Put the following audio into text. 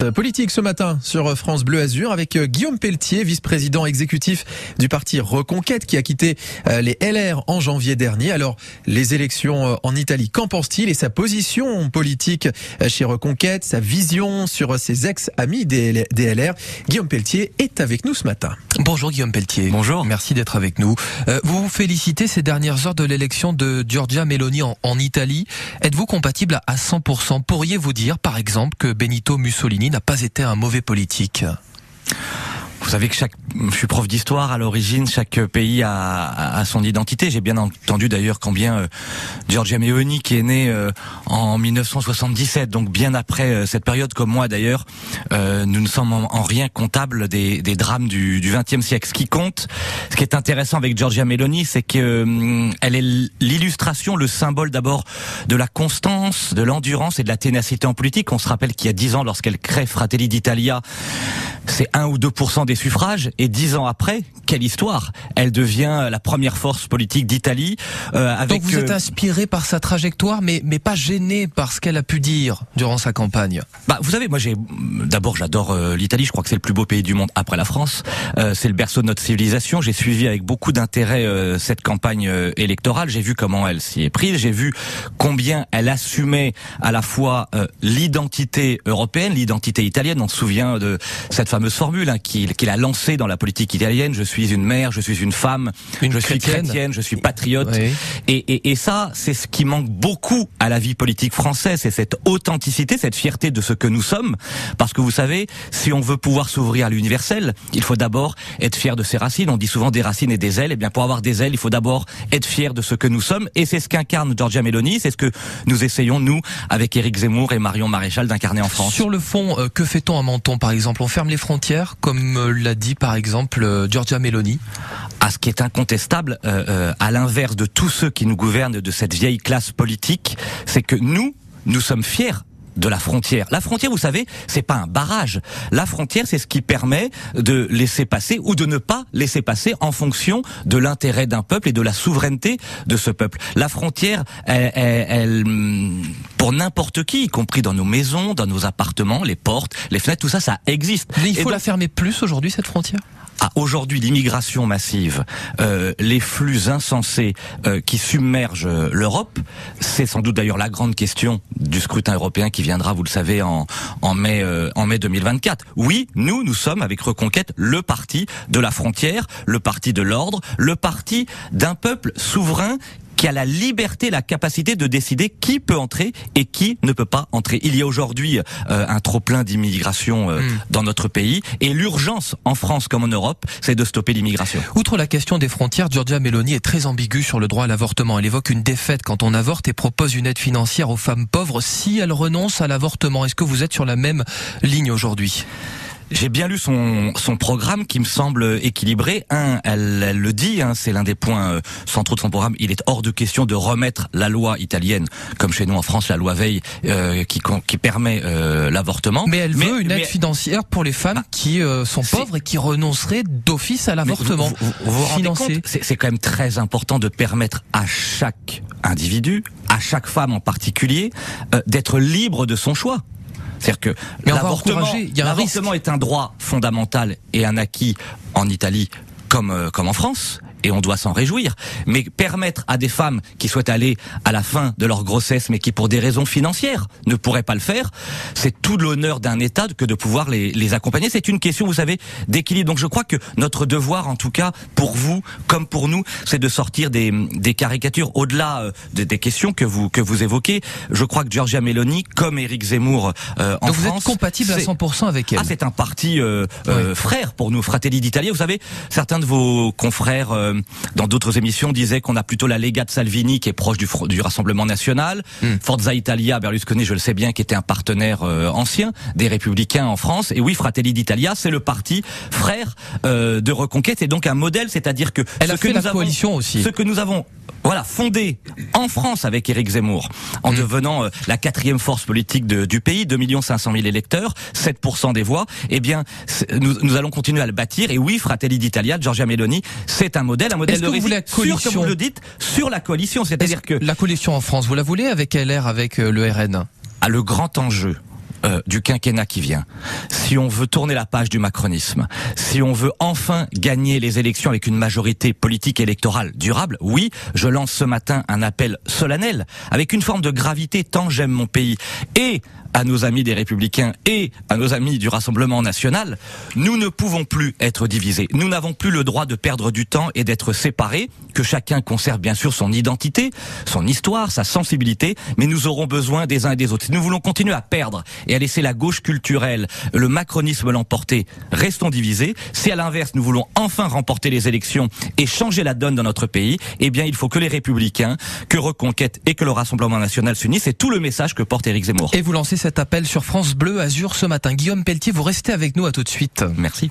Euh, politique ce matin sur France Bleu Azur avec euh, Guillaume Pelletier, vice-président exécutif du parti Reconquête qui a quitté euh, les LR en janvier dernier. Alors les élections en Italie, qu'en pense-t-il et sa position politique chez Reconquête, sa vision sur ses ex-amis des LR Guillaume Pelletier est avec nous ce matin. Bonjour Guillaume Pelletier. Bonjour. Merci d'être avec nous. Vous vous félicitez ces dernières heures de l'élection de Giorgia Meloni en, en Italie. Êtes-vous compatible à 100% Pourriez-vous dire par exemple que Benito Mussolini n'a pas été un mauvais politique vous savez que chaque, je suis prof d'histoire à l'origine, chaque pays a, son identité. J'ai bien entendu d'ailleurs combien euh, Giorgia Meloni, qui est née euh, en 1977, donc bien après euh, cette période, comme moi d'ailleurs, nous ne sommes en, rien comptables des, drames du XXe siècle. Ce qui compte, ce qui est intéressant avec Giorgia Meloni, c'est que hum, elle est l'illustration, le symbole d'abord de la constance, de l'endurance et de la ténacité en politique. On se rappelle qu'il y a dix ans, lorsqu'elle crée Fratelli d'Italia, c'est 1 ou 2% des suffrages et dix ans après, quelle histoire Elle devient la première force politique d'Italie. Euh, avec Donc vous êtes euh, inspiré par sa trajectoire, mais mais pas gêné par ce qu'elle a pu dire durant sa campagne. Bah vous savez, moi j'ai d'abord j'adore euh, l'Italie. Je crois que c'est le plus beau pays du monde après la France. Euh, c'est le berceau de notre civilisation. J'ai suivi avec beaucoup d'intérêt euh, cette campagne électorale. J'ai vu comment elle s'y est prise. J'ai vu combien elle assumait à la fois l'identité européenne, l'identité italienne. On se souvient de cette fameuse formule hein, qu'il qu'il a lancée dans la politique italienne. Je suis une mère, je suis une femme, une je chrétienne. suis chrétienne, je suis patriote. Oui. Et, et, et, ça, c'est ce qui manque beaucoup à la vie politique française, c'est cette authenticité, cette fierté de ce que nous sommes. Parce que vous savez, si on veut pouvoir s'ouvrir à l'universel, il faut d'abord être fier de ses racines. On dit souvent des racines et des ailes. Et eh bien, pour avoir des ailes, il faut d'abord être fier de ce que nous sommes. Et c'est ce qu'incarne Giorgia Meloni. C'est ce que nous essayons, nous, avec Éric Zemmour et Marion Maréchal, d'incarner en France. Sur le fond, euh, que fait-on à Menton, par exemple? On ferme les frontières, comme euh, l'a dit, par exemple, euh, Giorgia Meloni. À ce qui est incontestable, euh, euh, à l'inverse de tous ceux qui nous gouvernent de cette vieille classe politique, c'est que nous, nous sommes fiers de la frontière. La frontière, vous savez, c'est pas un barrage. La frontière, c'est ce qui permet de laisser passer ou de ne pas laisser passer en fonction de l'intérêt d'un peuple et de la souveraineté de ce peuple. La frontière, elle, elle, elle pour n'importe qui, y compris dans nos maisons, dans nos appartements, les portes, les fenêtres, tout ça, ça existe. Mais il faut donc, la fermer plus aujourd'hui cette frontière? À aujourd'hui l'immigration massive, euh, les flux insensés euh, qui submergent euh, l'Europe, c'est sans doute d'ailleurs la grande question du scrutin européen qui viendra, vous le savez, en, en mai euh, en mai 2024. Oui, nous, nous sommes avec Reconquête le parti de la frontière, le parti de l'ordre, le parti d'un peuple souverain qui a la liberté, la capacité de décider qui peut entrer et qui ne peut pas entrer. Il y a aujourd'hui euh, un trop plein d'immigration euh, mm. dans notre pays et l'urgence en France comme en Europe, c'est de stopper l'immigration. Outre la question des frontières, Giorgia Meloni est très ambiguë sur le droit à l'avortement. Elle évoque une défaite quand on avorte et propose une aide financière aux femmes pauvres si elles renoncent à l'avortement. Est-ce que vous êtes sur la même ligne aujourd'hui? J'ai bien lu son, son programme qui me semble équilibré. Un, elle, elle le dit, hein, c'est l'un des points euh, centraux de son programme. Il est hors de question de remettre la loi italienne, comme chez nous en France, la loi Veil, euh, qui, qui permet euh, l'avortement. Mais elle veut une aide financière pour les femmes bah, qui euh, sont pauvres et qui renonceraient d'office à l'avortement. Vous, vous, vous, vous compte C'est quand même très important de permettre à chaque individu, à chaque femme en particulier, euh, d'être libre de son choix. C'est-à-dire que l'avortement est un droit fondamental et un acquis en Italie comme, euh, comme en France et on doit s'en réjouir. Mais permettre à des femmes qui souhaitent aller à la fin de leur grossesse, mais qui pour des raisons financières ne pourraient pas le faire, c'est tout l'honneur d'un État que de pouvoir les, les accompagner. C'est une question, vous savez, d'équilibre. Donc je crois que notre devoir, en tout cas pour vous comme pour nous, c'est de sortir des, des caricatures au-delà euh, des, des questions que vous que vous évoquez. Je crois que Giorgia Meloni, comme Éric Zemmour euh, en Donc France, vous êtes compatible à 100% avec elle. Ah, c'est un parti euh, euh, frère pour nous, Fratelli d'Italia. Vous savez, certains de vos confrères euh, dans d'autres émissions disaient qu'on a plutôt la Lega de Salvini qui est proche du, du Rassemblement National, mm. Forza Italia, Berlusconi, je le sais bien, qui était un partenaire euh, ancien des Républicains en France. Et oui, Fratelli d'Italia, c'est le parti frère euh, de Reconquête et donc un modèle, c'est-à-dire que Elle ce a que nous la avons, coalition aussi. ce que nous avons voilà, fondé en France avec Éric Zemmour, en mmh. devenant euh, la quatrième force politique de, du pays, 2 500 000 électeurs, 7% des voix, eh bien, nous, nous, allons continuer à le bâtir. Et oui, Fratelli d'Italia, Giorgia Meloni, c'est un modèle, un modèle de réussite sur, comme vous le dites, sur la coalition. C'est-à-dire que... La coalition en France, vous la voulez avec LR, avec euh, le RN ah, Le grand enjeu euh, du quinquennat qui vient, si on veut tourner la page du macronisme, si on veut enfin gagner les élections avec une majorité politique électorale durable, oui, je lance ce matin un appel solennel avec une forme de gravité tant j'aime mon pays. Et à nos amis des Républicains et à nos amis du Rassemblement national, nous ne pouvons plus être divisés. Nous n'avons plus le droit de perdre du temps et d'être séparés, que chacun conserve bien sûr son identité, son histoire, sa sensibilité, mais nous aurons besoin des uns et des autres. Si nous voulons continuer à perdre et à laisser la gauche culturelle, le macronisme l'emporter, restons divisés. Si à l'inverse nous voulons enfin remporter les élections et changer la donne dans notre pays, eh bien il faut que les Républicains, que Reconquête et que le Rassemblement national s'unissent. C'est tout le message que porte Éric Zemmour. Cet appel sur France Bleu Azur ce matin. Guillaume Pelletier, vous restez avec nous à tout de suite. Merci.